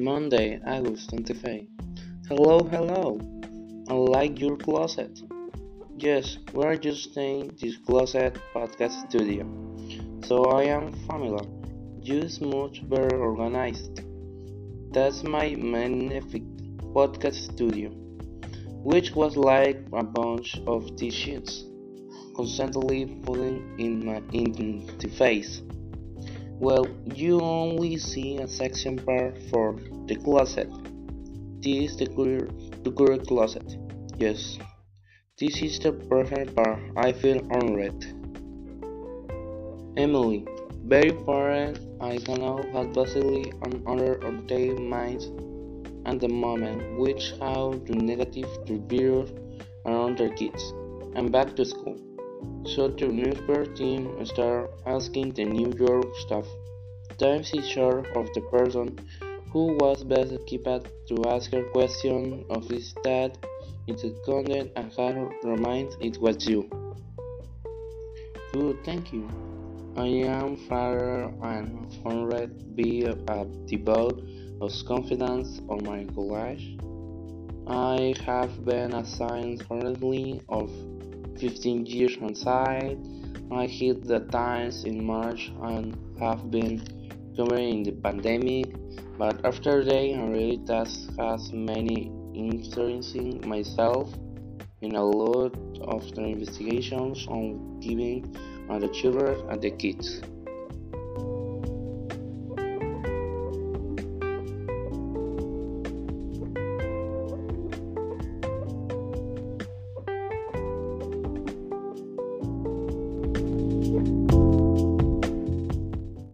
Monday, August 25. Hello, hello. I like your closet. Yes, we're just in this closet podcast studio. So I am familiar. Just much better organized. That's my magnificent podcast studio, which was like a bunch of t-shirts constantly pulling in my in the face. Well, you only see a section part for the closet. This is the current, the current closet. Yes, this is the perfect part. I feel honored. Emily, very parent, I can know had basically an honor of their minds and the moment which how the negative reviews around their kids and back to school. So the newspaper team start asking the New York staff. Times is sure of the person who was best equipped to ask a question of this in the content and had remind it was you. Good, thank you. I am father and honored be a devote of confidence on my college. I have been assigned currently of 15 years on site. I hit the times in March and have been covering the pandemic, but after that I really has many interesting myself in a lot of the investigations on giving on the children and the kids.